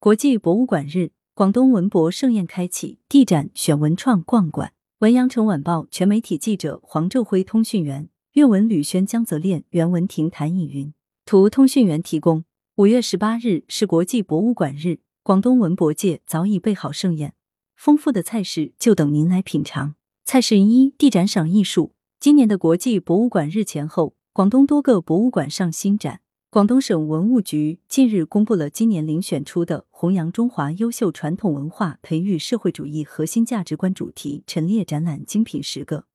国际博物馆日，广东文博盛宴开启，地展选文创逛馆。文阳城晚报全媒体记者黄昼辉，通讯员岳文吕轩、江泽炼、袁文婷、谭以云。图通讯员提供。五月十八日是国际博物馆日，广东文博界早已备好盛宴，丰富的菜式就等您来品尝。菜式一：地展赏艺术。今年的国际博物馆日前后，广东多个博物馆上新展。广东省文物局近日公布了今年遴选出的弘扬中华优秀传统文化、培育社会主义核心价值观主题陈列展览精品十个，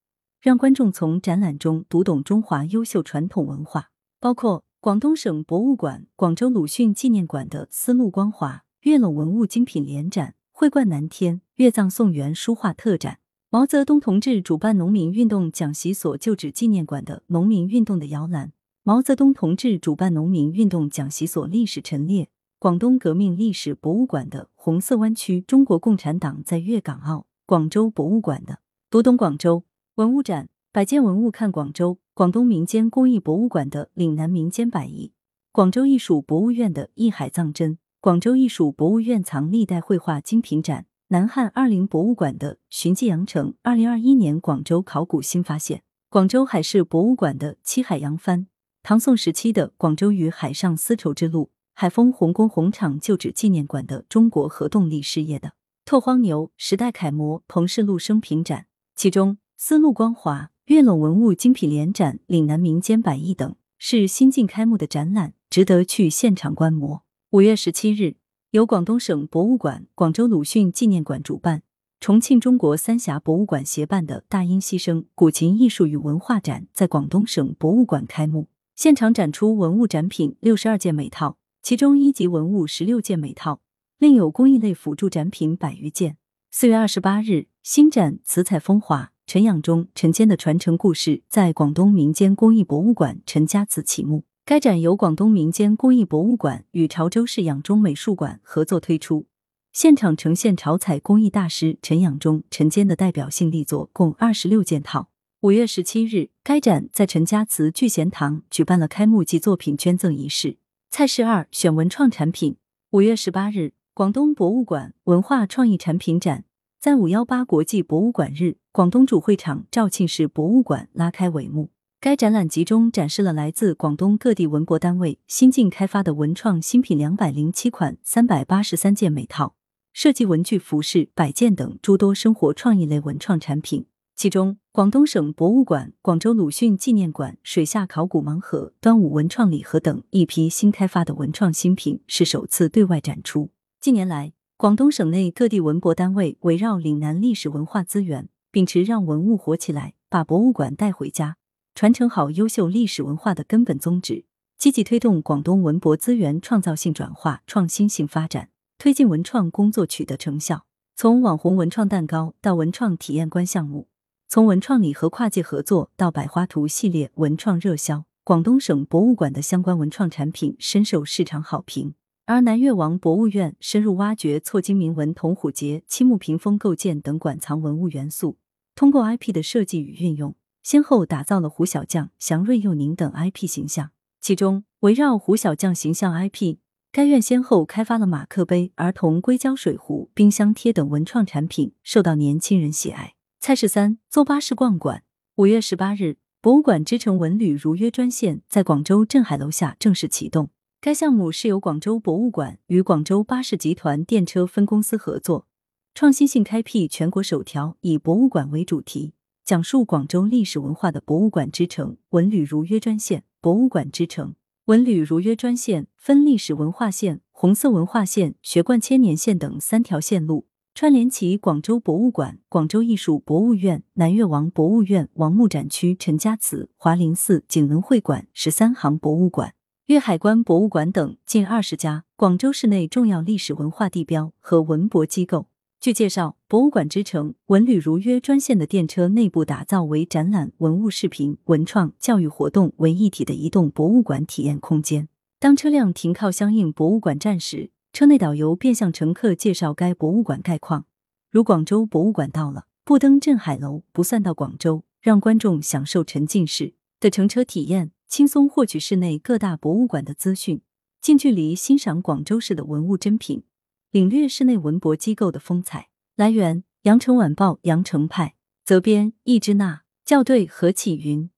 让观众从展览中读懂中华优秀传统文化。包括广东省博物馆广州鲁迅纪念馆的丝路光华月冷文物精品联展、会冠南天月藏宋元书画特展；毛泽东同志主办农民运动讲习所旧址纪念馆的农民运动的摇篮。毛泽东同志主办农民运动讲习所历史陈列，广东革命历史博物馆的红色湾区中国共产党在粤港澳，广州博物馆的读懂广州文物展，百件文物看广州，广东民间工艺博物馆的岭南民间百艺，广州艺术博物院的艺海藏珍，广州艺术博物院藏历代绘画精品展，南汉二陵博物馆的寻迹羊城二零二一年广州考古新发现，广州海事博物馆的七海扬帆。唐宋时期的广州与海上丝绸之路，海丰红工红厂旧址纪念馆的中国核动力事业的拓荒牛时代楷模彭氏路生平展，其中丝路光华、粤冷文物精品联展、岭南民间百艺等是新近开幕的展览，值得去现场观摩。五月十七日，由广东省博物馆、广州鲁迅纪念馆主办，重庆中国三峡博物馆协办的大音希声古琴艺术与文化展在广东省博物馆开幕。现场展出文物展品六十二件每套，其中一级文物十六件每套，另有工艺类辅助展品百余件。四月二十八日，新展《瓷彩风华》陈养中、陈坚的传承故事在广东民间工艺博物馆陈家祠启幕。该展由广东民间工艺博物馆与潮州市养中美术馆合作推出，现场呈现潮彩工艺大师陈养中、陈坚的代表性力作共二十六件套。五月十七日，该展在陈家祠聚贤堂举办了开幕及作品捐赠仪式。菜式二选文创产品。五月十八日，广东博物馆文化创意产品展在五幺八国际博物馆日广东主会场肇庆市博物馆拉开帷幕。该展览集中展示了来自广东各地文博单位新近开发的文创新品两百零七款、三百八十三件每套，设计文具、服饰、摆件等诸多生活创意类文创产品。其中，广东省博物馆广州鲁迅纪念馆水下考古盲盒、端午文创礼盒等一批新开发的文创新品是首次对外展出。近年来，广东省内各地文博单位围绕岭南历史文化资源，秉持让文物活起来、把博物馆带回家、传承好优秀历史文化的根本宗旨，积极推动广东文博资源创造性转化、创新性发展，推进文创工作取得成效。从网红文创蛋糕到文创体验馆项目。从文创礼盒跨界合作到百花图系列文创热销，广东省博物馆的相关文创产品深受市场好评。而南越王博物院深入挖掘错金铭文铜虎节、漆木屏风构件等馆藏文物元素，通过 IP 的设计与运用，先后打造了胡小将、祥瑞佑宁等 IP 形象。其中，围绕胡小将形象 IP，该院先后开发了马克杯、儿童硅胶水壶、冰箱贴等文创产品，受到年轻人喜爱。菜式三：坐巴士逛馆。五月十八日，博物馆之城文旅如约专线在广州镇海楼下正式启动。该项目是由广州博物馆与广州巴士集团电车分公司合作，创新性开辟全国首条以博物馆为主题，讲述广州历史文化的博物馆之城文旅如约专线。博物馆之城文旅如约专线分历史文化线、红色文化线、学贯千年线等三条线路。串联起广州博物馆、广州艺术博物院、南越王博物院、王墓展区、陈家祠、华林寺、景文会馆、十三行博物馆、粤海关博物馆等近二十家广州市内重要历史文化地标和文博机构。据介绍，博物馆之城文旅如约专线的电车内部打造为展览、文物视频、文创、教育活动为一体的移动博物馆体验空间。当车辆停靠相应博物馆站时，车内导游便向乘客介绍该博物馆概况，如广州博物馆到了，不登镇海楼不算到广州，让观众享受沉浸式的乘车体验，轻松获取市内各大博物馆的资讯，近距离欣赏广州市的文物珍品。领略室内文博机构的风采。来源：羊城晚报羊城派，责编：易之娜，校对：何启云。